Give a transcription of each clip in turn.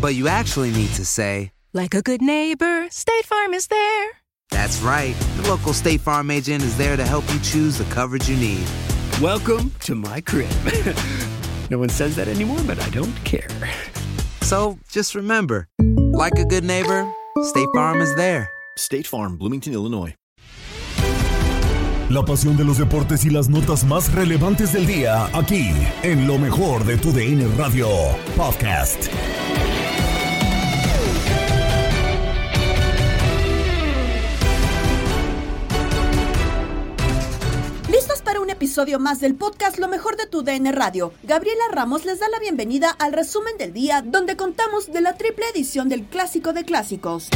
But you actually need to say, Like a good neighbor, State Farm is there. That's right. The local State Farm agent is there to help you choose the coverage you need. Welcome to my crib. no one says that anymore, but I don't care. So just remember, like a good neighbor, State Farm is there. State Farm, Bloomington, Illinois. La pasión de los deportes y las notas más relevantes del día, aquí, en lo mejor de tu DN Radio Podcast. Episodio más del podcast Lo mejor de tu DN Radio? Gabriela Ramos les da la bienvenida al resumen del día donde contamos de la triple edición del Clásico de Clásicos.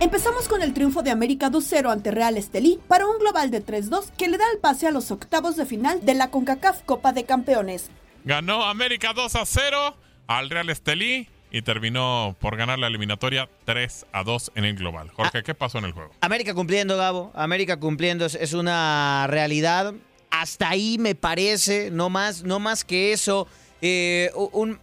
Empezamos con el triunfo de América 2-0 ante Real Estelí para un global de 3-2 que le da el pase a los octavos de final de la CONCACAF Copa de Campeones. Ganó América 2 a 0 al Real Estelí y terminó por ganar la eliminatoria 3 a 2 en el global. Jorge, ¿qué pasó en el juego? América cumpliendo, Gabo. América cumpliendo es, es una realidad. Hasta ahí me parece, no más, no más que eso. Eh, un,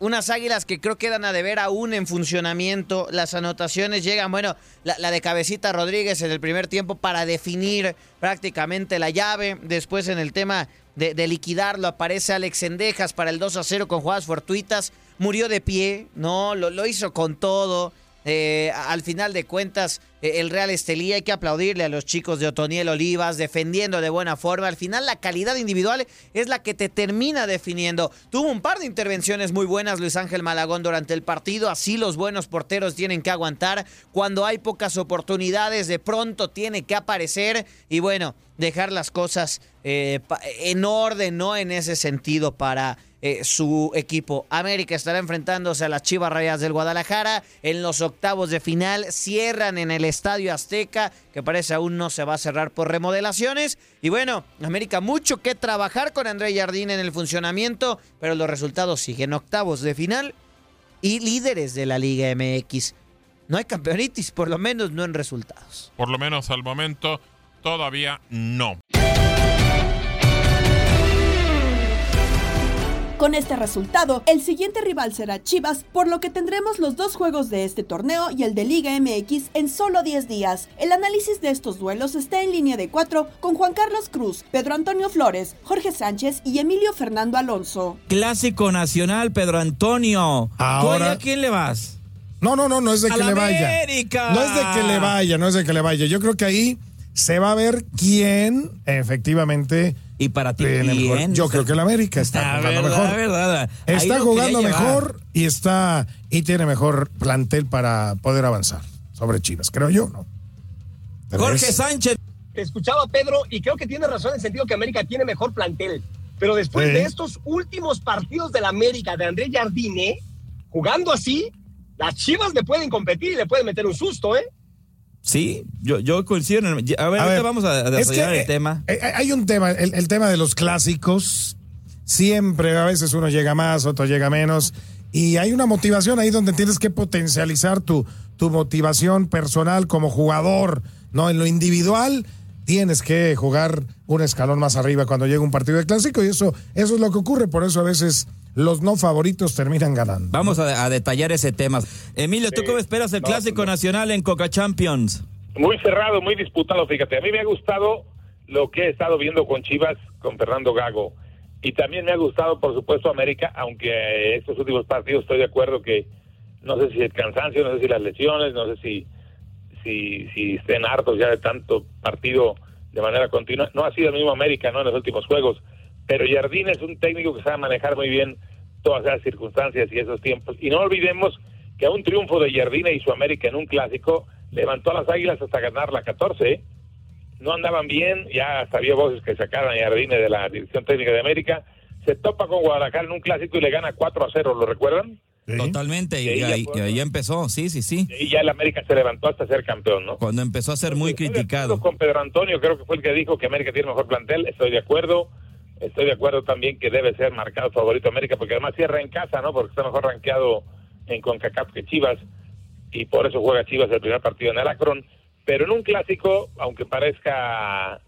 unas águilas que creo quedan a deber aún en funcionamiento. Las anotaciones llegan, bueno, la, la, de Cabecita Rodríguez en el primer tiempo para definir prácticamente la llave. Después en el tema de, de liquidarlo aparece Alex Endejas para el 2 a 0 con jugadas fortuitas. Murió de pie, ¿no? Lo, hizo con todo. Eh, al final de cuentas, eh, el Real Estelí hay que aplaudirle a los chicos de Otoniel Olivas, defendiendo de buena forma. Al final, la calidad individual es la que te termina definiendo. Tuvo un par de intervenciones muy buenas Luis Ángel Malagón durante el partido. Así los buenos porteros tienen que aguantar. Cuando hay pocas oportunidades, de pronto tiene que aparecer. Y bueno, dejar las cosas eh, en orden, ¿no? En ese sentido, para eh, su equipo. América estará enfrentándose a las Chivas Rayas del Guadalajara en los octavos de final. Cierran en el Estadio Azteca, que parece aún no se va a cerrar por remodelaciones. Y bueno, América mucho que trabajar con André Jardín en el funcionamiento, pero los resultados siguen octavos de final y líderes de la Liga MX. No hay campeonitis, por lo menos no en resultados. Por lo menos al momento todavía no. Con este resultado, el siguiente rival será Chivas, por lo que tendremos los dos juegos de este torneo y el de Liga MX en solo 10 días. El análisis de estos duelos está en línea de 4 con Juan Carlos Cruz, Pedro Antonio Flores, Jorge Sánchez y Emilio Fernando Alonso. Clásico nacional, Pedro Antonio. Ahora, ¿A quién le vas? No, no, no, no es de ¡A que le vaya. América! No es de que le vaya, no es de que le vaya. Yo creo que ahí se va a ver quién efectivamente y para ti quién? Yo creo que el América está La jugando verdad, mejor. verdad. Está jugando mejor y está y tiene mejor plantel para poder avanzar sobre Chivas, creo yo, ¿no? Jorge ¿Ves? Sánchez. Escuchaba a Pedro y creo que tiene razón en el sentido que América tiene mejor plantel. Pero después Sí. de estos últimos partidos del América de André Jardine, jugando así, las Chivas le pueden competir y le pueden meter un susto, ¿eh? Sí, yo, yo coincido. En el- a ver, A ahorita ver, vamos a, a es que, desarrollar eh, el tema. eh, hay un tema, el, el tema de los clásicos. Siempre, a veces uno llega más, otro llega menos. y hay una motivación ahí donde tienes que potencializar tu, tu motivación personal como jugador, ¿no? En lo individual tienes que jugar un escalón más arriba cuando llega un partido de clásico y eso, eso es lo que ocurre, por eso a veces los no favoritos terminan ganando. Vamos a, a detallar ese tema. Emilio, ¿tú cómo esperas el Clásico Nacional en Coca Champions? Muy cerrado, muy disputado, fíjate. A mí me ha gustado lo que he estado viendo con Chivas, con Fernando Gago. Y también me ha gustado, por supuesto, América, aunque estos últimos partidos estoy de acuerdo que no sé si el cansancio, no sé si las lesiones, no sé si, si, si estén hartos ya de tanto partido de manera continua. No ha sido el mismo América, ¿no? En los últimos juegos. Pero Jardín es un técnico que sabe manejar muy bien todas esas circunstancias y esos tiempos. Y no olvidemos que a un triunfo de Jardine y su América en un clásico levantó a las Águilas hasta ganar la 14. ¿eh? No andaban bien, ya había voces que sacaran a Jardine de la Dirección Técnica de América. Se topa con Guadalajara en un clásico y le gana 4 a 0, ¿lo recuerdan? Totalmente, y, Y ahí ahí, ya fue- y ahí empezó, sí, sí, sí. Y ya el América se levantó hasta ser campeón, ¿no? Cuando empezó a ser muy criticado. Con Pedro Antonio, creo que fue el que dijo que América tiene mejor plantel, estoy de acuerdo. Estoy de acuerdo también que debe ser marcado favorito América, porque además cierra en casa, ¿no? Porque está mejor rankeado en CONCACAF que Chivas, y por eso juega Chivas el primer partido en el Akron. Pero en un clásico, aunque parezca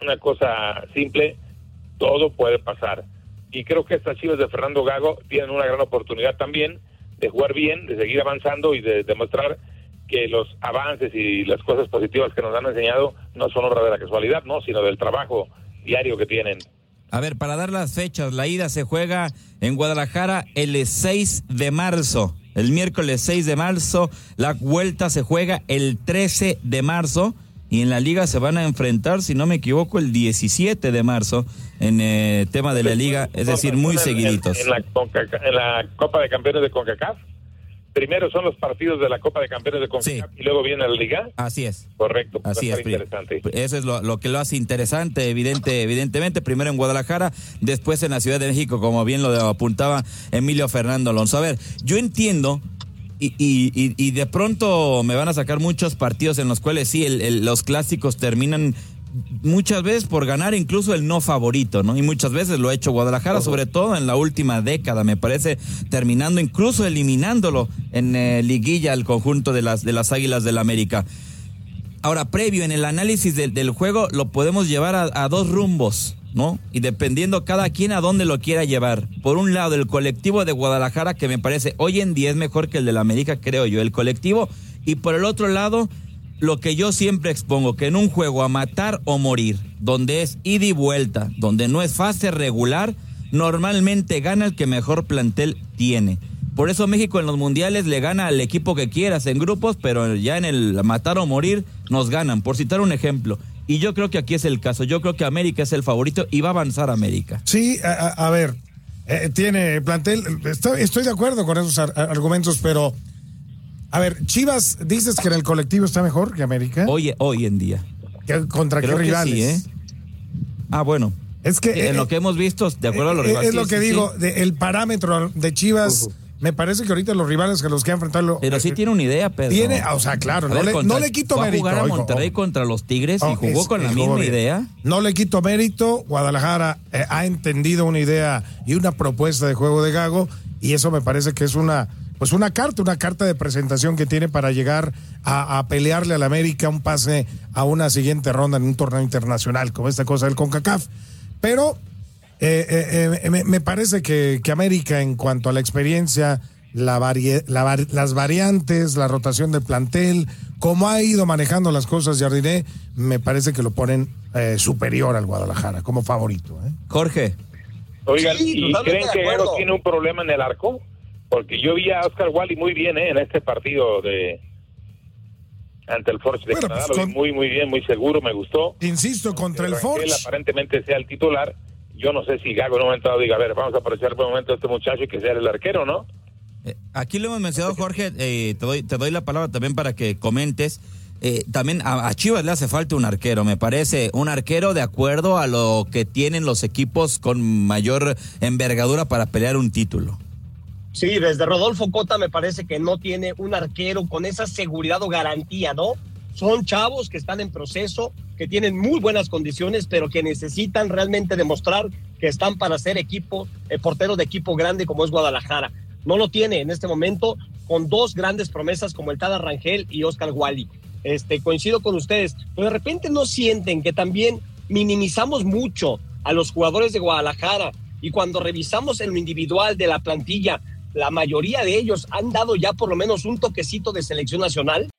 una cosa simple, todo puede pasar. Y creo que estas Chivas de Fernando Gago tienen una gran oportunidad también de jugar bien, de seguir avanzando y de demostrar que los avances y las cosas positivas que nos han enseñado no son obra de la casualidad, no, sino del trabajo diario que tienen. A ver, para dar las fechas, la ida se juega en Guadalajara el 6 de marzo. El miércoles 6 de marzo, la vuelta se juega el 13 de marzo y en la liga se van a enfrentar, si no me equivoco, el 17 de marzo en eh, tema de la liga, es decir, muy seguiditos. En, la, en la Copa de Campeones de CONCACAF, primero son los partidos de la Copa de Campeones de CONCACAF y luego viene la liga. Así es. Correcto, Así es, interesante. Eso es lo, lo que lo hace interesante, evidente, evidentemente. Primero en Guadalajara, después en la Ciudad de México, como bien lo apuntaba Emilio Fernando Alonso. A ver, yo entiendo. Y, y, y- y de pronto me van a sacar muchos partidos en los cuales sí, el- el- los clásicos terminan muchas veces por ganar incluso el no favorito, ¿no? Y muchas veces lo ha hecho Guadalajara, sobre todo en la última década, me parece, terminando incluso eliminándolo en eh, liguilla al conjunto de las, de las Águilas del América. Ahora, previo en el análisis del, del juego, lo podemos llevar a, a dos rumbos, ¿no? Y dependiendo cada quien a dónde lo quiera llevar. Por un lado, el colectivo de Guadalajara, que me parece hoy en día es mejor que el de la América, creo yo, el colectivo. Y por el otro lado, lo que yo siempre expongo, que en un juego a matar o morir, donde es ida y vuelta, donde no es fase regular, normalmente gana el que mejor plantel tiene. Por eso México en los mundiales le gana al equipo que quieras en grupos, pero ya en el matar o morir nos ganan, por citar un ejemplo. Y yo creo que aquí es el caso. Yo creo que América es el favorito y va a avanzar América. Sí, a, ver, eh, tiene plantel, estoy, estoy de acuerdo con esos ar- argumentos, pero, a ver, Chivas, dices que en el colectivo está mejor que América. Hoy, hoy en día. ¿Qué- ¿Contra Creo qué que rivales? sí, ¿eh? Ah, bueno. Es que en eh, lo que hemos visto, de acuerdo a los Eh, rivales. Es lo que sí, digo, sí. de- el parámetro de Chivas, me parece que ahorita los rivales que los que ha enfrentado. Pero sí tiene una idea, Pedro. Tiene, o sea, claro, no, ver, le, contra- no le quito fue a mérito. jugar a Monterrey ojo. contra los Tigres y Oh, jugó es- con la misma bien. idea. No le quito mérito. Guadalajara eh, ha entendido una idea y una propuesta de juego de Gago y eso me parece que es una pues una carta, una carta de presentación que tiene para llegar a, a pelearle al América un pase a una siguiente ronda en un torneo internacional como esta cosa del CONCACAF. Pero eh, eh, eh, me, me parece que, que América en cuanto a la experiencia, la varie- la var- las variantes, la rotación del plantel, cómo ha ido manejando las cosas Jardiné, me parece que lo ponen eh, superior al Guadalajara como favorito. ¿eh? Jorge. Oigan, Sí, ¿y creen que tiene un problema en el arco? Porque yo vi a Oscar Wally muy bien ¿eh? en este partido de ante el Force de Bueno, Canadá. pues Lo vi con- muy, muy bien, muy seguro, me gustó. Insisto, contra el Rangel Forge. aparentemente sea el titular. Yo no sé si Gago en un momento dado diga, a ver, vamos a aprovechar el buen momento de este muchacho y que sea el arquero, ¿no? Eh, Aquí lo hemos mencionado, Jorge, eh, te, doy, te doy la palabra también para que comentes. Eh, también a, a Chivas le hace falta un arquero, me parece, un arquero de acuerdo a lo que tienen los equipos con mayor envergadura para pelear un título. Sí, desde Rodolfo Cota me parece que no tiene un arquero con esa seguridad o garantía, ¿no? Son chavos que están en proceso, que tienen muy buenas condiciones, pero que necesitan realmente demostrar que están para ser equipo, eh, portero de equipo grande como es Guadalajara. No lo tiene en este momento con dos grandes promesas como el Tada Rangel y Oscar Wally. Este, coincido con ustedes, pero de repente no sienten que también minimizamos mucho a los jugadores de Guadalajara y cuando revisamos en lo individual de la plantilla, la mayoría de ellos han dado ya por lo menos un toquecito de selección nacional.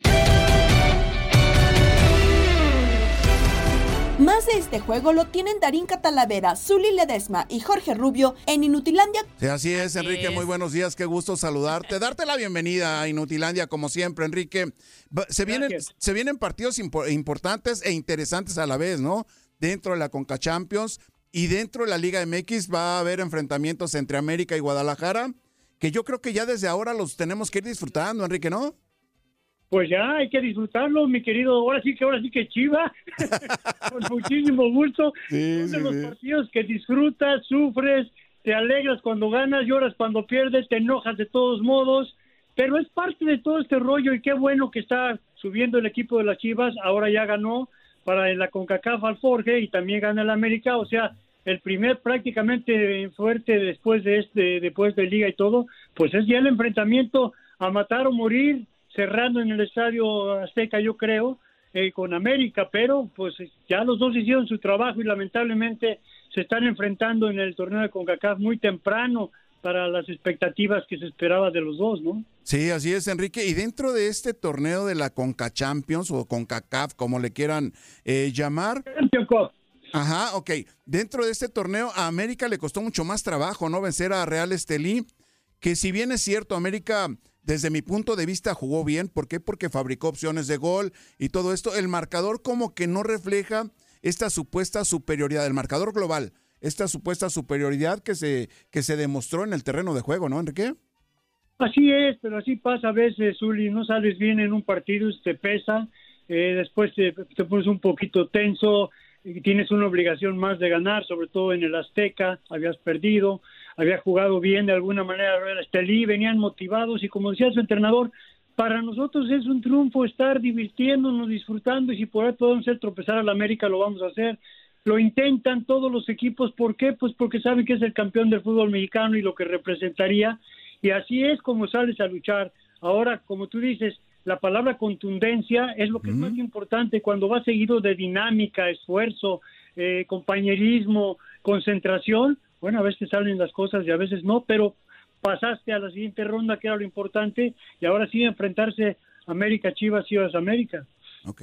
Más de este juego lo tienen Darín Catalavera, Zuli Ledesma y Jorge Rubio en Inutilandia. Sí, así es, Enrique. Muy buenos días. Qué gusto saludarte. Darte la bienvenida a Inutilandia, como siempre, Enrique. Se vienen, se vienen partidos importantes e interesantes a la vez, ¿no? Dentro de la Conca Champions y dentro de la Liga MX va a haber enfrentamientos entre América y Guadalajara, que yo creo que ya desde ahora los tenemos que ir disfrutando, Enrique, ¿no? Pues ya hay que disfrutarlo, mi querido. Ahora sí que ahora sí que Chiva, con muchísimo gusto. Sí, Son de los partidos que disfrutas, sufres, te alegras cuando ganas, lloras cuando pierdes, te enojas de todos modos. Pero es parte de todo este rollo y qué bueno que está subiendo el equipo de las Chivas. Ahora ya ganó para la CONCACAF al Forge y también gana el América. O sea, el primer prácticamente fuerte después de este, después de Liga y todo, pues es ya el enfrentamiento a matar o morir cerrando en el Estadio Azteca, yo creo, eh, con América, pero pues ya los dos hicieron su trabajo y lamentablemente se están enfrentando en el torneo de CONCACAF muy temprano para las expectativas que se esperaba de los dos, ¿no? Sí, así es, Enrique. Y dentro de este torneo de la Conca Champions o CONCACAF, como le quieran eh, llamar. Ajá, ok. Dentro de este torneo a América le costó mucho más trabajo, ¿no? Vencer a Real Estelí, que si bien es cierto, América desde mi punto de vista jugó bien. ¿Por qué? Porque fabricó opciones de gol y todo esto. El marcador como que no refleja esta supuesta superioridad, el marcador global, esta supuesta superioridad que se, que se demostró en el terreno de juego, ¿no, Enrique? Así es, pero así pasa a veces, Uli, no sales bien en un partido, te pesa, eh, después te, te, pones un poquito tenso, tienes una obligación más de ganar, sobre todo en el Azteca, habías perdido, había jugado bien de alguna manera Estelí, venían motivados y como decía su entrenador, para nosotros es un triunfo estar divirtiéndonos, disfrutando y si por ahí podemos hacer tropezar a América lo vamos a hacer. Lo intentan todos los equipos, ¿por qué? Pues porque saben que es el campeón del fútbol mexicano y lo que representaría y así es como sales a luchar. Ahora, como tú dices, la palabra contundencia es lo que es más importante cuando va seguido de dinámica, esfuerzo, eh, compañerismo, concentración, bueno, a veces salen las cosas y a veces no, pero pasaste a la siguiente ronda, que era lo importante, y ahora sí enfrentarse América Chivas, Chivas América. Ok.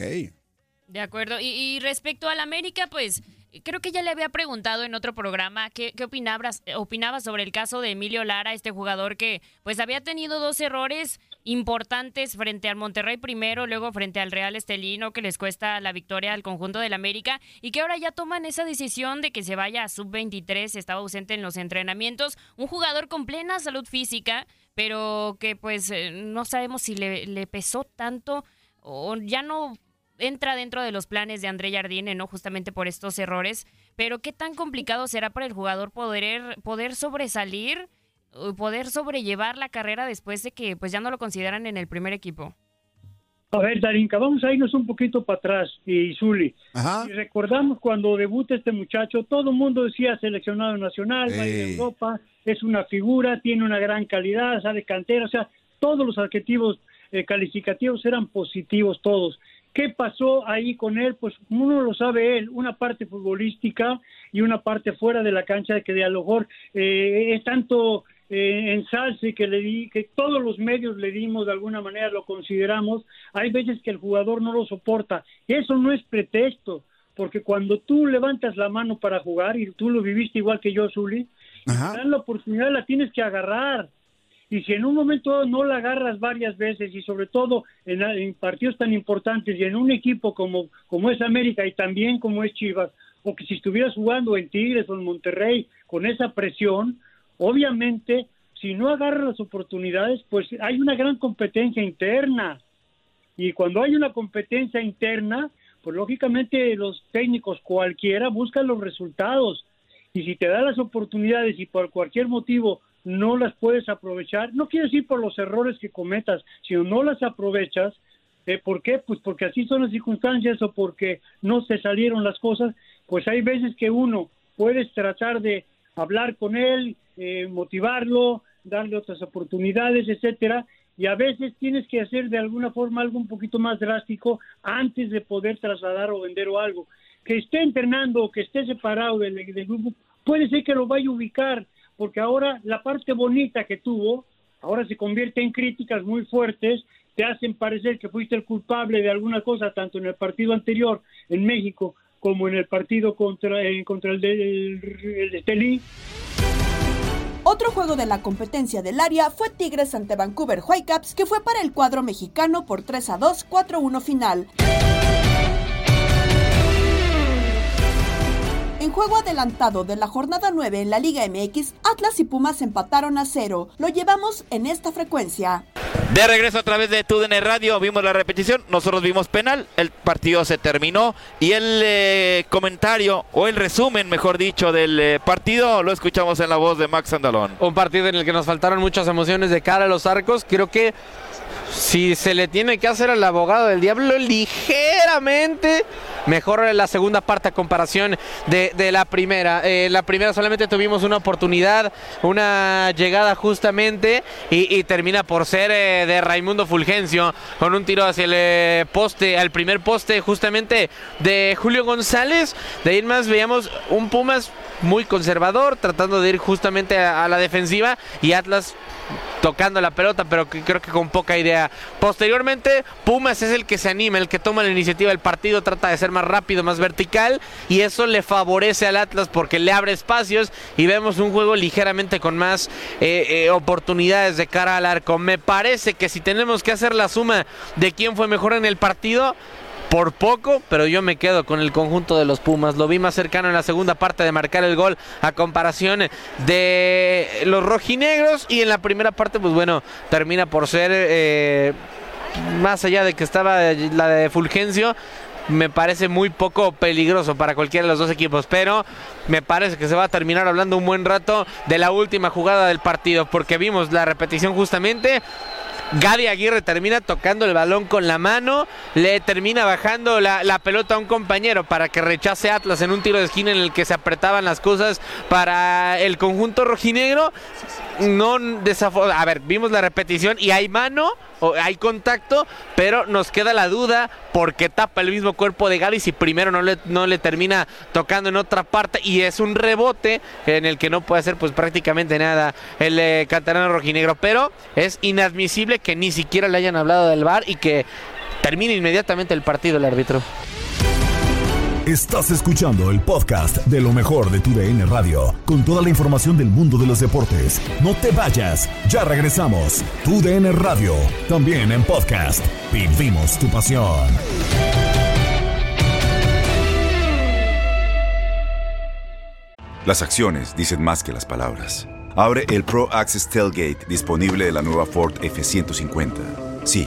De acuerdo. Y, y respecto al América, pues creo que ya le había preguntado en otro programa qué, qué opinabas, opinaba sobre el caso de Emilio Lara, este jugador que pues había tenido dos errores importantes frente al Monterrey primero, luego frente al Real Estelino, que les cuesta la victoria al conjunto del América, y que ahora ya toman esa decisión de que se vaya a sub-23, estaba ausente en los entrenamientos, un jugador con plena salud física, pero que pues eh, no sabemos si le, pesó tanto o ya no entra dentro de los planes de André Jardine, ¿no? Justamente por estos errores. Pero qué tan complicado será para el jugador poder sobresalir poder sobrellevar la carrera después de que pues ya no lo consideran en el primer equipo? A ver, Darinka, vamos a irnos un poquito para atrás, y Zuli. Si recordamos cuando debuta este muchacho, todo el mundo decía seleccionado nacional, va a Europa, es una figura, tiene una gran calidad, sale cantera, o sea, todos los adjetivos eh, calificativos eran positivos todos. ¿Qué pasó ahí con él? Pues uno lo sabe él, una parte futbolística y una parte fuera de la cancha que de a lo mejor eh, es tanto eh, ensalce que le di, que todos los medios le dimos de alguna manera, lo consideramos, hay veces que el jugador no lo soporta. Eso no es pretexto, porque cuando tú levantas la mano para jugar, y tú lo viviste igual que yo, Zuli, dan la oportunidad la tienes que agarrar. Y si en un momento no la agarras varias veces, y sobre todo en, en partidos tan importantes, y en un equipo como, como es América y también como es Chivas, o que si estuvieras jugando en Tigres o en Monterrey con esa presión, Obviamente, si no agarra las oportunidades, pues hay una gran competencia interna. Y cuando hay una competencia interna, pues lógicamente los técnicos cualquiera buscan los resultados. Y si te da las oportunidades y por cualquier motivo no las puedes aprovechar, no quiere decir por los errores que cometas, sino no las aprovechas, eh, ¿por qué? Pues porque así son las circunstancias o porque no se salieron las cosas, pues hay veces que uno puedes tratar de hablar con él, eh, motivarlo, darle otras oportunidades, etcétera, y a veces tienes que hacer de alguna forma algo un poquito más drástico antes de poder trasladar o vender o algo. Que esté entrenando o que esté separado del, del grupo, puede ser que lo vaya a ubicar, porque ahora la parte bonita que tuvo, ahora se convierte en críticas muy fuertes, te hacen parecer que fuiste el culpable de alguna cosa, tanto en el partido anterior en México como en el partido contra, eh, contra el de, el Estelí. Otro juego de la competencia del área fue Tigres ante Vancouver Whitecaps, que fue para el cuadro mexicano por 3 a 2, 4-1 final. En juego adelantado de la jornada 9 en la Liga MX, Atlas y Pumas empataron a cero. Lo llevamos en esta frecuencia. De regreso a través de TUDN Radio, vimos la repetición, nosotros vimos penal, el partido se terminó y el eh, comentario o el resumen, mejor dicho, del eh, partido lo escuchamos en la voz de Max Andalón. Un partido en el que nos faltaron muchas emociones de cara a los arcos, creo que si se le tiene que hacer al abogado del diablo ligeramente mejor la segunda parte a comparación de, la primera. Eh, la primera solamente tuvimos una oportunidad, una llegada justamente y, termina por ser eh, de Raimundo Fulgencio con un tiro hacia el eh, poste, al primer poste justamente de Julio González. De ahí más veíamos un Pumas muy conservador, tratando de ir justamente a la defensiva y Atlas tocando la pelota, pero creo que con poca idea. Posteriormente, Pumas es el que se anima, el que toma la iniciativa del partido, trata de ser más rápido, más vertical, y eso le favorece al Atlas porque le abre espacios y vemos un juego ligeramente con más eh, eh, oportunidades de cara al arco. Me parece que si tenemos que hacer la suma de quién fue mejor en el partido, por poco, pero yo me quedo con el conjunto de los Pumas. Lo vi más cercano en la segunda parte de marcar el gol a comparación de los rojinegros y en la primera parte, pues bueno, termina por ser, eh, más allá de que estaba la de Fulgencio, me parece muy poco peligroso para cualquiera de los dos equipos, pero me parece que se va a terminar hablando un buen rato de la última jugada del partido, porque vimos la repetición justamente Gadi Aguirre termina tocando el balón con la mano, le termina bajando la, pelota a un compañero para que rechace Atlas en un tiro de esquina en el que se apretaban las cosas para el conjunto rojinegro. No a ver, vimos la repetición y hay mano, hay contacto, pero nos queda la duda porque tapa el mismo cuerpo de Gadi si primero no le, no le termina tocando en otra parte y es un rebote en el que no puede hacer pues prácticamente nada el eh, rojinegro, pero es inadmisible que ni siquiera le hayan hablado del VAR y que termine inmediatamente el partido el árbitro. Estás escuchando el podcast de lo mejor de tu DN Radio, con toda la información del mundo de los deportes. No te vayas, ya regresamos. Tu DN Radio, también en podcast. Vivimos tu pasión. Las acciones dicen más que las palabras. Abre el Pro Access Tailgate disponible de la nueva Ford F-150. Sí,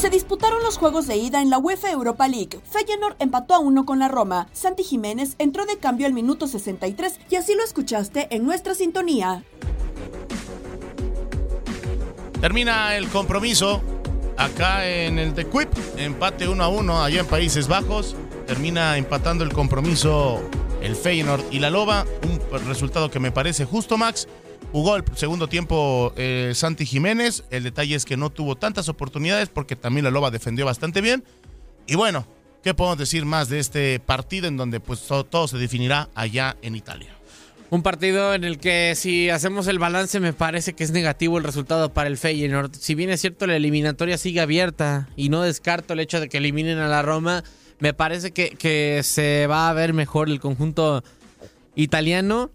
Se disputaron los juegos de ida en la UEFA Europa League. Feyenoord empató a uno con la Roma. Santi Jiménez entró de cambio al minuto 63 y así lo escuchaste en nuestra sintonía. Termina el compromiso acá en el de Quip, empate 1 a 1 allá en Países Bajos. Termina empatando el compromiso el Feyenoord y la Loba, un resultado que me parece justo, Max. Jugó el segundo tiempo eh, Santi Jiménez. El detalle es que no tuvo tantas oportunidades porque también la Loba defendió bastante bien. Y bueno, ¿qué podemos decir más de este partido en donde pues todo, se definirá allá en Italia? Un partido en el que si hacemos el balance me parece que es negativo el resultado para el Feyenoord. Si bien es cierto la eliminatoria sigue abierta y no descarto el hecho de que eliminen a la Roma, me parece que, que se va a ver mejor el conjunto italiano,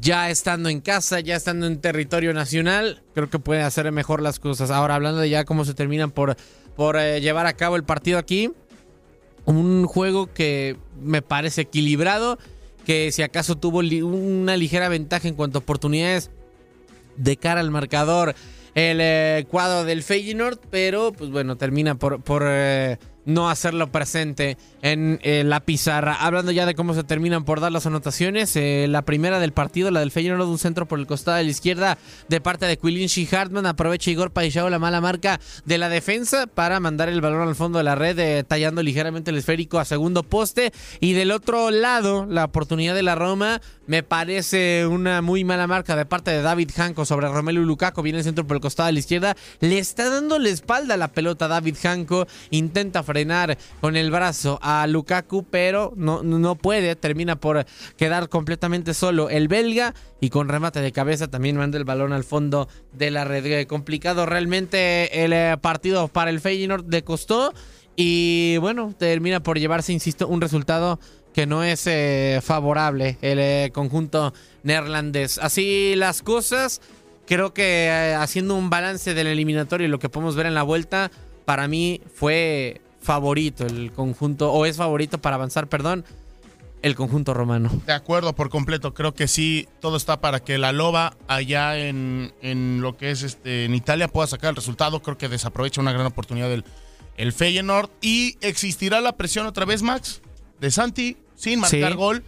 ya estando en casa, ya estando en territorio nacional, creo que puede hacer mejor las cosas. Ahora, hablando de ya cómo se terminan por, por eh, llevar a cabo el partido aquí, un juego que me parece equilibrado, que si acaso tuvo una ligera ventaja en cuanto a oportunidades de cara al marcador el eh, cuadro del Feyenoord, pero pues bueno, termina por, por eh, no hacerlo presente en eh, la pizarra. Hablando ya de cómo se terminan por dar las anotaciones, eh, la primera del partido, la del Feyenoord, un centro por el costado de la izquierda de parte de Quilinci Hartman, aprovecha Igor Paixao la mala marca de la defensa para mandar el balón al fondo de la red, eh, tallando ligeramente el esférico a segundo poste. Y del otro lado, la oportunidad de la Roma, me parece una muy mala marca de parte de David Hanco sobre Romelu Lukaku, viene el centro por el costado de la izquierda, le está dando la espalda a la pelota David Hanco, intenta frenar con el brazo a Lukaku, pero no, no puede, termina por quedar completamente solo el belga y con remate de cabeza también manda el balón al fondo de la red. Eh, complicado realmente el eh, partido para el Feyenoord de costó y bueno, termina por llevarse, insisto, un resultado que no es eh, favorable el conjunto neerlandés. Así las cosas, creo que haciendo un balance del eliminatorio y lo que podemos ver en la vuelta, para mí fue favorito el conjunto, o es favorito para avanzar, perdón, el conjunto romano. De acuerdo, por completo. Creo que sí, todo está para que la Loba allá en, en lo que es este en Italia pueda sacar el resultado. Creo que desaprovecha una gran oportunidad del el Feyenoord. Y existirá la presión otra vez, Max, de Santi, sin marcar gol.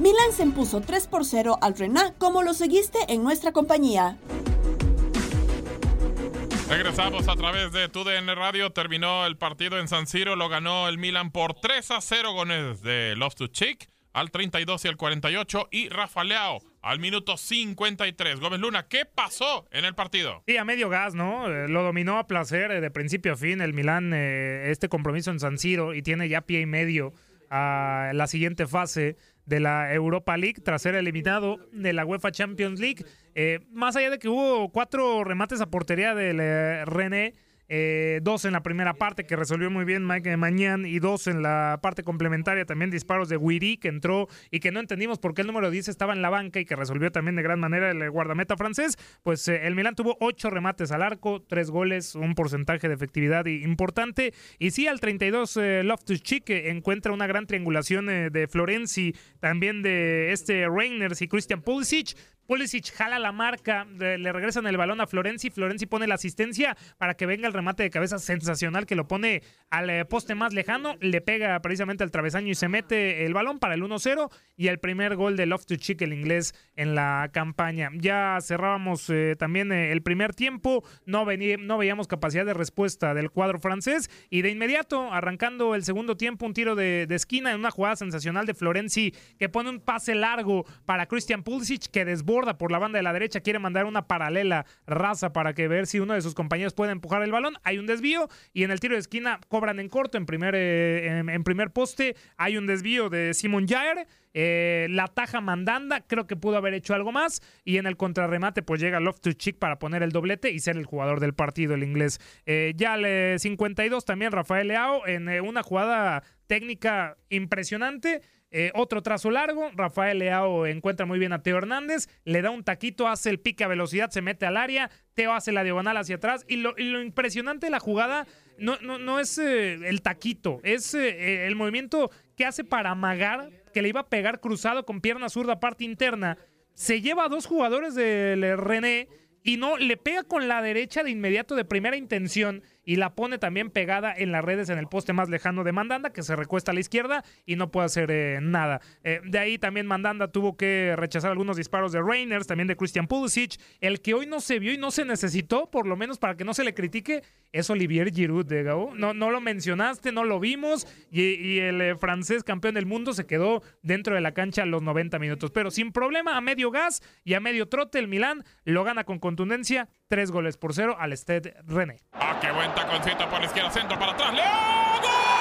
Milan se impuso 3 por 0 al Renat como lo seguiste en nuestra compañía. Regresamos a través de TUDN Radio. Terminó el partido en San Siro. Lo ganó el Milan por 3 a 0 goles de Love to Chick al 32 y al 48. Y Rafa Leao al minuto 53. Gómez Luna, ¿qué pasó en el partido? Sí, a medio gas, ¿no? Eh, lo dominó a placer eh, de principio a fin el Milan, eh, este compromiso en San Siro y tiene ya pie y medio a la siguiente fase de la Europa League tras ser eliminado de la UEFA Champions League. Eh, más allá de que hubo cuatro remates a portería del eh, René, eh, dos en la primera parte que resolvió muy bien Mike Mañán y dos en la parte complementaria también disparos de Wiri que entró y que no entendimos por qué el número 10 estaba en la banca y que resolvió también de gran manera el guardameta francés. Pues el Milan tuvo ocho remates al arco, tres goles, un porcentaje de efectividad importante. Y sí, al 32 Loftus Cheek encuentra una gran triangulación de Florenzi, también de este Reiners y Christian Pulisic Pulisic jala la marca, le regresan el balón a Florenzi, Florenzi pone la asistencia para que venga el remate de cabeza sensacional que lo pone al eh, poste más lejano, le pega precisamente al travesaño y se mete el balón para el 1-0 y el primer gol de Love to Chick, el inglés, en la campaña. Ya cerrábamos eh, también eh, el primer tiempo, no, veíamos capacidad de respuesta del cuadro francés y de inmediato, arrancando el segundo tiempo, un tiro de, de esquina en una jugada sensacional de Florenzi que pone un pase largo para Christian Pulisic que desborda por la banda de la derecha, quiere mandar una paralela raza para que ver si uno de sus compañeros puede empujar el balón. Hay un desvío y en el tiro de esquina cobran en corto, en primer, eh, en, primer poste. Hay un desvío de Simon Jair. Eh, la taja Mandanda, creo que pudo haber hecho algo más. Y en el contrarremate, pues llega Love to Chick para poner el doblete y ser el jugador del partido, el inglés. Eh, ya al 52 también Rafael Leao en una jugada técnica impresionante. Eh, otro trazo largo, Rafael Leao encuentra muy bien a Teo Hernández, le da un taquito, hace el pique a velocidad, se mete al área, Teo hace la diagonal hacia atrás y lo, impresionante de la jugada no, no, es eh, el taquito, es eh, el movimiento que hace para amagar, que le iba a pegar cruzado con pierna zurda parte interna. Se lleva a dos jugadores del René y no le pega con la derecha de inmediato de primera intención y la pone también pegada en las redes en el poste más lejano de Mandanda, que se recuesta a la izquierda y no puede hacer eh, nada. Eh, de ahí también Mandanda tuvo que rechazar algunos disparos de Reiners, también de Christian Pulisic. El que hoy no se vio y no se necesitó, por lo menos para que no se le critique, es Olivier Giroud de Gao. No, no lo mencionaste, no lo vimos y, el eh, francés campeón del mundo se quedó dentro de la cancha a los 90 minutos. Pero sin problema, a medio gas y a medio trote, el Milán lo gana con contundencia, tres goles por cero al Stade René. Ah, qué buen taconcito por la izquierda, centro para atrás. ¡Leo! ¡Gol!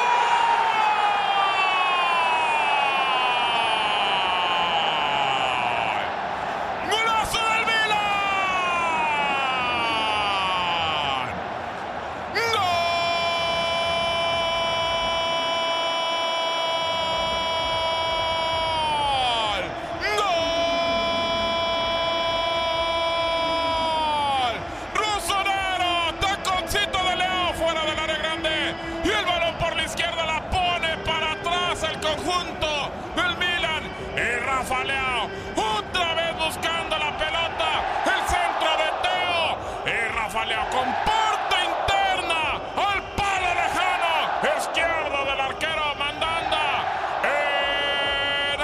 Teo. Y Rafa Leao con parte interna. Al palo lejano. Izquierdo del arquero Mandanda. En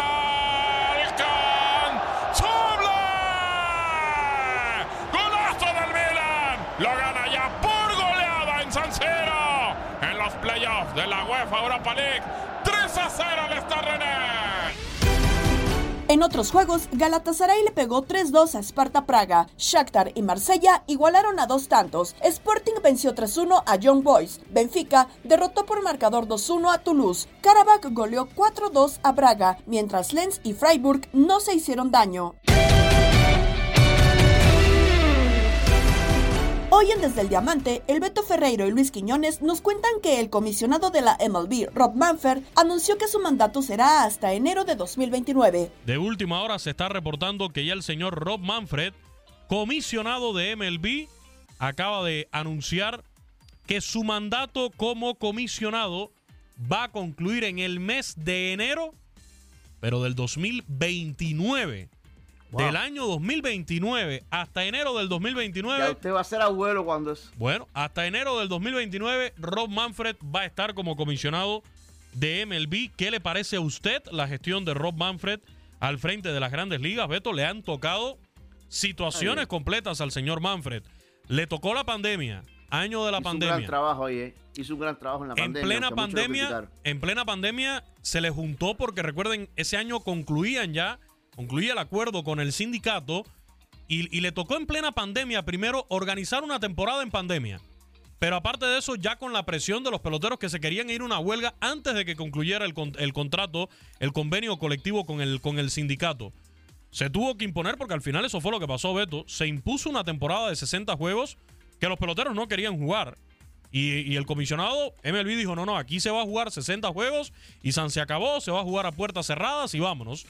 Alcanzable. Golazo del Milan. Lo gana ya por goleada en San Siro. En los playoffs de la UEFA Europa League. 3 a 0 le está René. En otros juegos, Galatasaray le pegó 3-2 a Sparta Praga. Shakhtar y Marsella igualaron a dos tantos. Sporting venció 3-1 a Young Boys. Benfica derrotó por marcador 2-1 a Toulouse. Karabakh goleó 4-2 a Braga, mientras Lens y Freiburg no se hicieron daño. Hoy en Desde el Diamante, el Beto Ferreiro y Luis Quiñones nos cuentan que el comisionado de la MLB, Rob Manfred, anunció que su mandato será hasta enero de 2029. De última hora se está reportando que ya el señor Rob Manfred, comisionado de MLB, acaba de anunciar que su mandato como comisionado va a concluir en el mes de enero, pero del 2029. Wow. Del año 2029 hasta enero del 2029. Ya usted va a ser abuelo cuando es. Bueno, hasta enero del 2029, Rob Manfred va a estar como comisionado de MLB. ¿Qué le parece a usted la gestión de Rob Manfred al frente de las grandes ligas? Beto, le han tocado situaciones completas al señor Manfred. Le tocó la pandemia, año de la Hizo pandemia. un gran trabajo ahí, ¿eh? Hizo un gran trabajo en la En pandemia. plena pandemia, en plena pandemia se le juntó porque recuerden, ese año concluían ya, concluía el acuerdo con el sindicato y, le tocó en plena pandemia primero organizar una temporada en pandemia. Pero aparte de eso, ya con la presión de los peloteros que se querían ir a una huelga antes de que concluyera el, el contrato, el convenio colectivo con el, con el sindicato. Se tuvo que imponer porque al final eso fue lo que pasó, Beto. Se impuso una temporada de 60 juegos que los peloteros no querían jugar. Y, y el comisionado MLB dijo, no, no, aquí se va a jugar 60 juegos y San se acabó, se va a jugar a puertas cerradas y vámonos.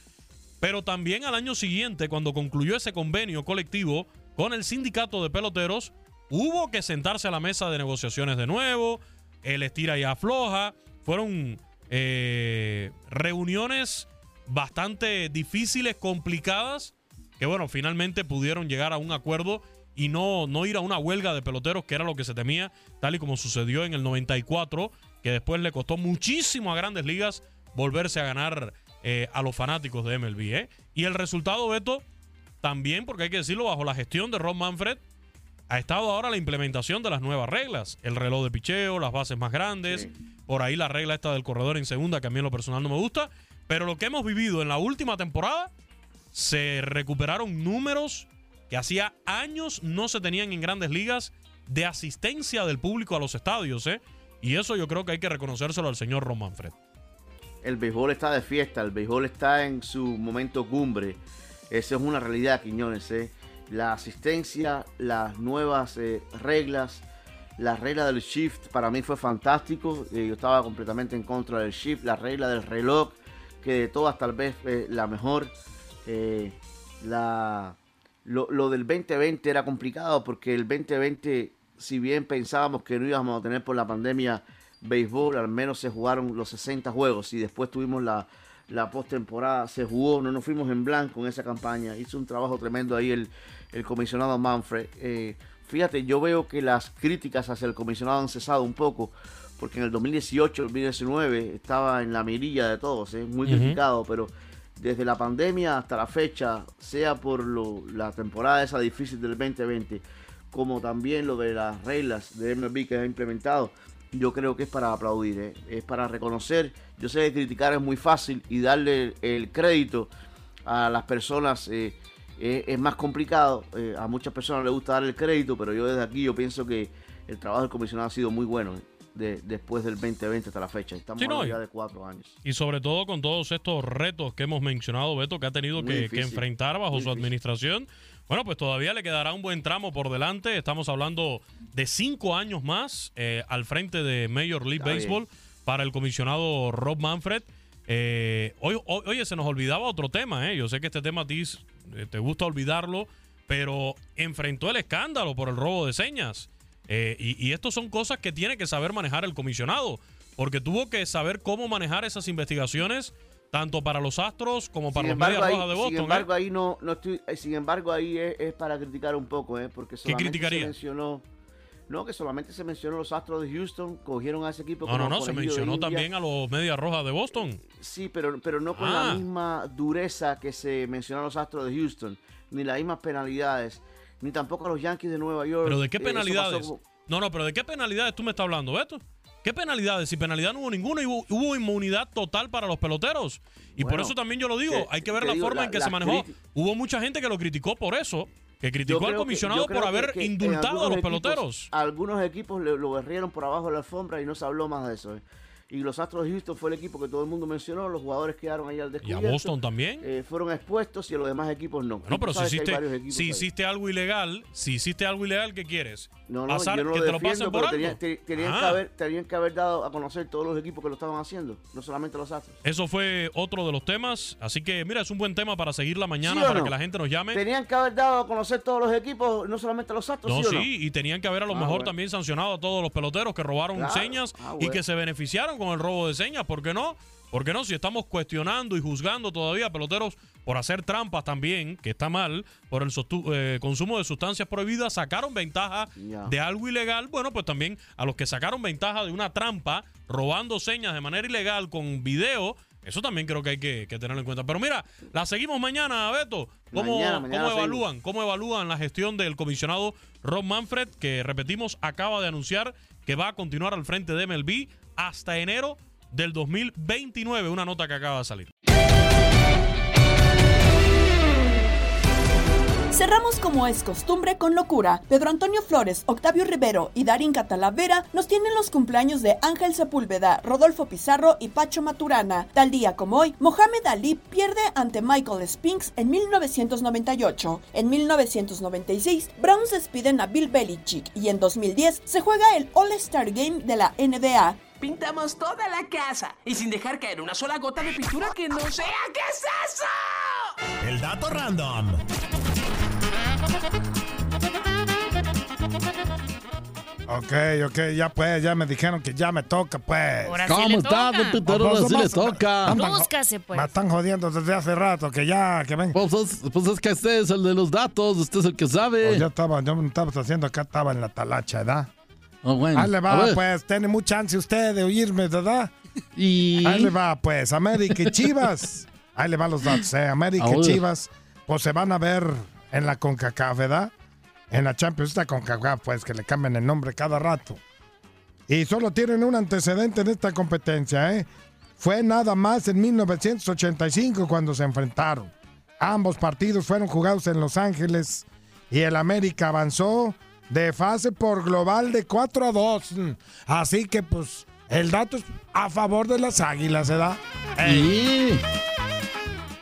Pero también al año siguiente, cuando concluyó ese convenio colectivo con el sindicato de peloteros, hubo que sentarse a la mesa de negociaciones de nuevo, el estira y afloja. Fueron eh, reuniones bastante difíciles, complicadas, que bueno, finalmente pudieron llegar a un acuerdo y no, no ir a una huelga de peloteros, que era lo que se temía, tal y como sucedió en el 94, que después le costó muchísimo a grandes ligas volverse a ganar eh, a los fanáticos de MLB. ¿eh? Y el resultado, Beto, también, porque hay que decirlo, bajo la gestión de Ron Manfred, ha estado ahora la implementación de las nuevas reglas. El reloj de picheo, las bases más grandes, por ahí la regla esta del corredor en segunda, que a mí en lo personal no me gusta. Pero lo que hemos vivido en la última temporada, se recuperaron números que hacía años no se tenían en grandes ligas de asistencia del público a los estadios. ¿eh? Y eso yo creo que hay que reconocérselo al señor Ron Manfred. El béisbol está de fiesta, el béisbol está en su momento cumbre. Esa es una realidad, Quiñones. ¿eh? La asistencia, las nuevas eh, reglas, la regla del shift para mí fue fantástico. Eh, yo estaba completamente en contra del shift, la regla del reloj, que de todas tal vez la mejor. La, lo, lo del 2020 era complicado porque el 2020, si bien pensábamos que no íbamos a tener por la pandemia béisbol, al menos se jugaron los 60 juegos y después tuvimos la, la postemporada, se jugó, no nos fuimos en blanco en esa campaña. Hizo un trabajo tremendo ahí el, el comisionado Manfred. Eh, fíjate, yo veo que las críticas hacia el comisionado han cesado un poco, porque en el 2018, 2019 estaba en la mirilla de todos, ¿eh? muy Ujú. criticado, pero desde la pandemia hasta la fecha, sea por lo- la temporada esa difícil del 2020, como también lo de las reglas de MLB que ha implementado, yo creo que es para aplaudir, ¿eh? es para reconocer. Yo sé que criticar es muy fácil y darle el crédito a las personas eh, eh, es más complicado. Eh, a muchas personas les gusta dar el crédito, pero yo desde aquí yo pienso que el trabajo del comisionado ha sido muy bueno de- después del 2020 hasta la fecha. Estamos Sí, no, ya de cuatro años. Y sobre todo con todos estos retos que hemos mencionado, Beto, que ha tenido que, enfrentar bajo muy su difícil. administración. Bueno, pues todavía le quedará un buen tramo por delante. Estamos hablando de cinco años más eh, al frente de Major League Está Baseball para el comisionado Rob Manfred. Eh, oye, se nos olvidaba otro tema, ¿eh? Yo sé que este tema a ti eh, te gusta olvidarlo, pero enfrentó el escándalo por el robo de señas. Eh, y, y estos son cosas que tiene que saber manejar el comisionado, porque tuvo que saber cómo manejar esas investigaciones tanto para los Astros como para Sin los embargo, Medias Rojas de Boston. sin ¿eh? embargo, ahí no, no estoy, eh, sin embargo, ahí es, es para criticar un poco, ¿eh? Porque solamente criticaría? se mencionó, no, que solamente se mencionó los Astros de Houston, cogieron a ese equipo No, no, como no, se conejillo de mencionó también a los Medias Rojas de Boston. Sí, pero, pero no con Ah. la misma dureza que se mencionó a los Astros de Houston, ni las mismas penalidades, ni tampoco a los Yankees de Nueva York. ¿Pero de qué Eh, penalidades? como- No, no, pero ¿de qué penalidades tú me estás hablando, Beto? ¿Qué penalidades? Si penalidad no hubo ninguna, hubo, hubo inmunidad total para los peloteros. Y por eso también yo lo digo, te- hay que ver la digo, forma la- en que se manejó. Hubo mucha gente que lo criticó por eso, que criticó al que- comisionado por haber que indultado a los equipos- peloteros. algunos equipos le- lo berrieron por abajo de la alfombra y no se habló más de eso. ¿eh? Y los Astros de Houston fue el equipo que todo el mundo mencionó, los jugadores quedaron ahí al Y a descubierto. Boston también. eh, fueron expuestos y a los demás equipos no. No, pero si hiciste, si hiciste algo ilegal, si hiciste algo ilegal, ¿qué quieres? No, no, Pasar, yo no que lo te lo defiendo, pasen por pero alto. tenía- te- tenían, Ah. que haber, tenían que haber dado a conocer todos los equipos que lo estaban haciendo, no solamente los Astros. Eso fue otro de los temas. Así que, mira, es un buen tema para seguir la mañana, ¿Sí para no? que la gente nos llame. Tenían que haber dado a conocer todos los equipos, no solamente los Astros, No, ¿sí o sí, y tenían que haber a lo Ah, mejor bueno. también sancionado a todos los peloteros que robaron Claro. señas Ah, y bueno. que se beneficiaron con el robo de señas. ¿Por qué no? ¿Por qué no? Si estamos cuestionando y juzgando todavía a peloteros por hacer trampas también, que está mal, por el eh, consumo de sustancias prohibidas, sacaron ventaja de algo ilegal. Bueno, pues también a los que sacaron ventaja de una trampa, robando señas de manera ilegal con video, eso también creo que hay que, que tenerlo en cuenta. Pero mira, la seguimos mañana, Beto. ¿Cómo, Mañana, mañana cómo seguimos. evalúan? ¿Cómo evalúan la gestión del comisionado Rob Manfred, que repetimos, acaba de anunciar que va a continuar al frente de MLB hasta enero del 2029? Una nota que acaba de salir. Cerramos como es costumbre con locura. Pedro Antonio Flores, Octavio Rivero y Darín Catalavera nos tienen los cumpleaños de Ángel Sepúlveda, Rodolfo Pizarro y Pacho Maturana. Tal día como hoy, Mohamed Ali pierde ante Michael Spinks en 1998. En 1996, Browns despiden a Bill Belichick y en 2010 se juega el All-Star Game de la NBA. Pintamos toda la casa y sin dejar caer una sola gota de pintura que no sea. ¿Qué es eso? El dato random. Ok, ok, ya pues, ya me dijeron que ya me toca, pues. Ahora sí ¿Cómo le está, toca. Pues, Peter? Ahora sí me- le toca. Lúzcase, pues. Me están jodiendo desde hace rato, que ya, que ven. Pues es, pues es que este es el de los datos, usted es el que sabe. Pues yo estaba, yo me estaba haciendo acá, estaba en la talacha, ¿verdad? Oh, bueno, Ahí le a va, ver. pues, tiene mucha chance usted de oírme, ¿verdad? Y... Ahí le va, pues, América y Chivas. Ahí le van los datos, ¿eh? América y. Chivas, pues se van a ver en la CONCACAF, ¿verdad? En la Champions, esta CONCACAF, pues, que le cambian el nombre cada rato. Y solo tienen un antecedente en esta competencia, ¿eh? Fue nada más en 1985 cuando se enfrentaron. Ambos partidos fueron jugados en Los Ángeles y el América avanzó de fase por global de 4 a 2. Mm. Así que, pues, el dato es a favor de las águilas, ¿verdad?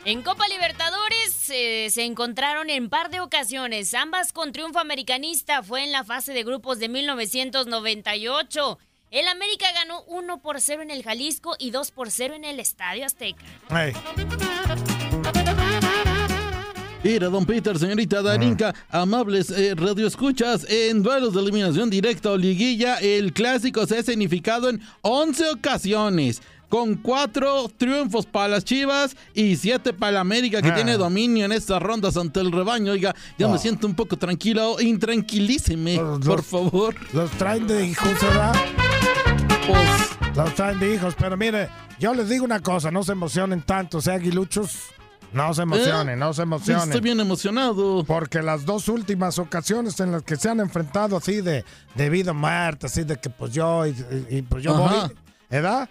En Copa Libertadores eh, se encontraron en par de ocasiones, ambas con triunfo americanista. Fue en la fase de grupos de 1998. El América ganó 1 por 0 en el Jalisco y 2 por 0 en el Estadio Azteca. Ey. Mira, don Peter, señorita Darinka, amables eh, radioescuchas, en duelos de eliminación directa o liguilla, el clásico se ha significado en 11 ocasiones. Con cuatro triunfos para las Chivas y siete para la América, que Ah. tiene dominio en estas rondas ante el rebaño. Oiga, ya me siento un poco tranquilo. Intranquilíceme, por favor. Los traen de hijos, ¿verdad? Pues, Los traen de hijos, pero mire, yo les digo una cosa, no se emocionen tanto, sea aguiluchos. No se emocionen, ¿Eh? no se emocionen. Estoy bien emocionado. Porque las dos últimas ocasiones en las que se han enfrentado así de, de vida o muerte, así de que pues yo y, y- y, pues yo Ajá. voy, ¿verdad?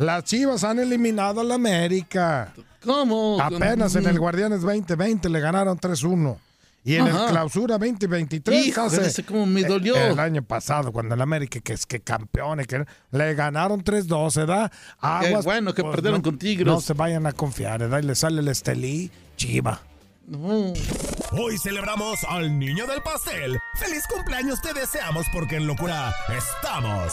Las Chivas han eliminado a la América. ¿Cómo? Apenas en el Guardianes 2020 le ganaron 3-1. Y en Ajá. el Clausura 2023 Híjole, hace- ese cómo me dolió. eh, El año pasado, cuando el América, que es que campeones, que le ganaron 3-2, ¿verdad? Qué bueno que perdieron no- con Tigres. No se vayan a confiar, ¿verdad? Y le sale el Estelí, Chiva. Hoy celebramos al niño del pastel. ¡Feliz cumpleaños te deseamos porque en locura estamos!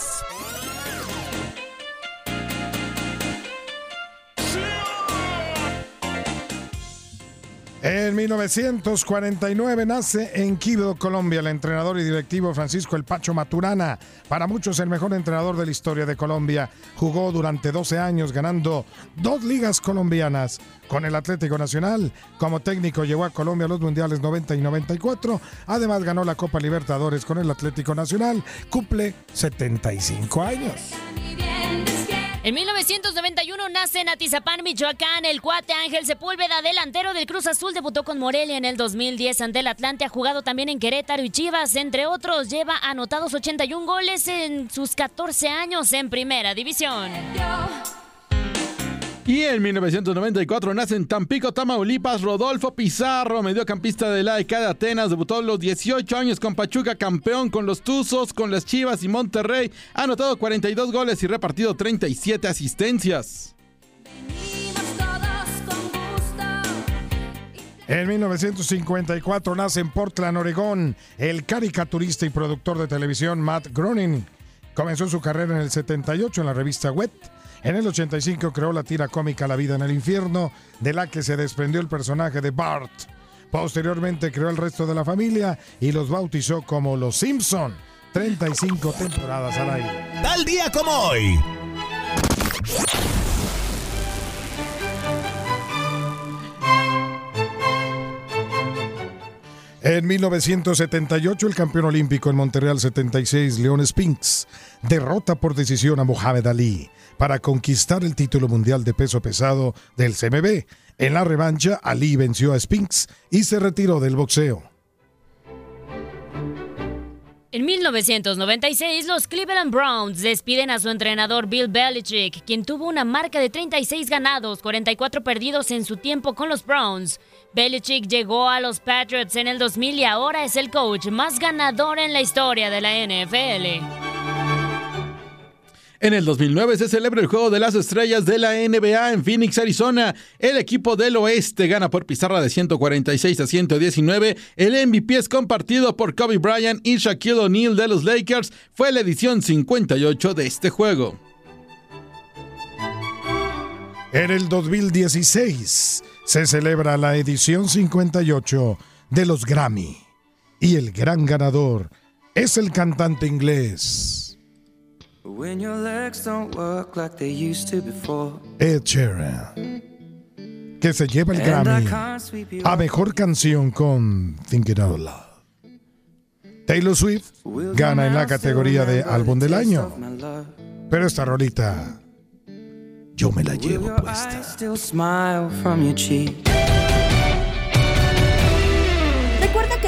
En 1949 nace en Quibdó, Colombia, el entrenador y directivo Francisco El Pacho Maturana. Para muchos el mejor entrenador de la historia de Colombia. Jugó durante 12 años ganando dos ligas colombianas con el Atlético Nacional. Como técnico llevó a Colombia a los Mundiales 90 y 94. Además ganó la Copa Libertadores con el Atlético Nacional. Cumple 75 años. En 1991 nace en Atizapán, Michoacán. El cuate Ángel Sepúlveda, delantero del Cruz Azul, debutó con Morelia en el 2010 ante el Atlante. Ha jugado también en Querétaro y Chivas, entre otros. Lleva anotados 81 goles en sus 14 años en Primera División. Y en 1994 nace en Tampico, Tamaulipas, Rodolfo Pizarro, mediocampista de la AEK de Atenas, debutó a los 18 años con Pachuca, campeón con los Tuzos, con las Chivas y Monterrey, ha anotado 42 goles y repartido 37 asistencias. En 1954 nace en Portland, Oregón, el caricaturista y productor de televisión Matt Groening. Comenzó su carrera en el 78 en la revista Wet. En el 85 creó la tira cómica La vida en el infierno, de la que se desprendió el personaje de Bart. Posteriormente creó el resto de la familia y los bautizó como Los Simpson. 35 temporadas al aire. Tal día como hoy. En 1978, el campeón olímpico en Montreal 76, Leon Spinks, derrota por decisión a Mohamed Ali para conquistar el título mundial de peso pesado del CMB. En la revancha, Ali venció a Spinks y se retiró del boxeo. En 1996, los Cleveland Browns despiden a su entrenador Bill Belichick, quien tuvo una marca de 36 ganados, 44 perdidos en su tiempo con los Browns. Belichick llegó a los Patriots en el 2000 y ahora es el coach más ganador en la historia de la NFL. En el 2009 se celebra el Juego de las Estrellas de la NBA en Phoenix, Arizona. El equipo del oeste gana por pizarra de 146 a 119. El MVP es compartido por Kobe Bryant y Shaquille O'Neal de los Lakers. Fue la edición 58 de este juego. En el 2016 se celebra la edición 58 de los Grammy. Y el gran ganador es el cantante inglés Ed Sheeran, que se lleva el Grammy a mejor canción con Thinking Out Loud. Taylor Swift gana en la categoría de álbum del año. Pero esta rolita, yo me la llevo puesta.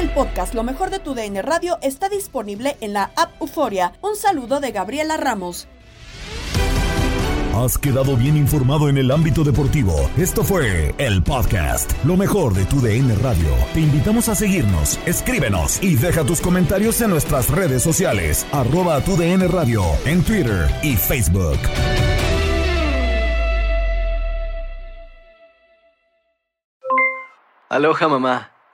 Que el podcast Lo mejor de tu DN Radio está disponible en la app Euforia. Un saludo de Gabriela Ramos. Has quedado bien informado en el ámbito deportivo. Esto fue el podcast, lo mejor de tu DN Radio. Te invitamos a seguirnos, escríbenos y deja tus comentarios en nuestras redes sociales, arroba tu DN Radio, en Twitter y Facebook. Aloha mamá,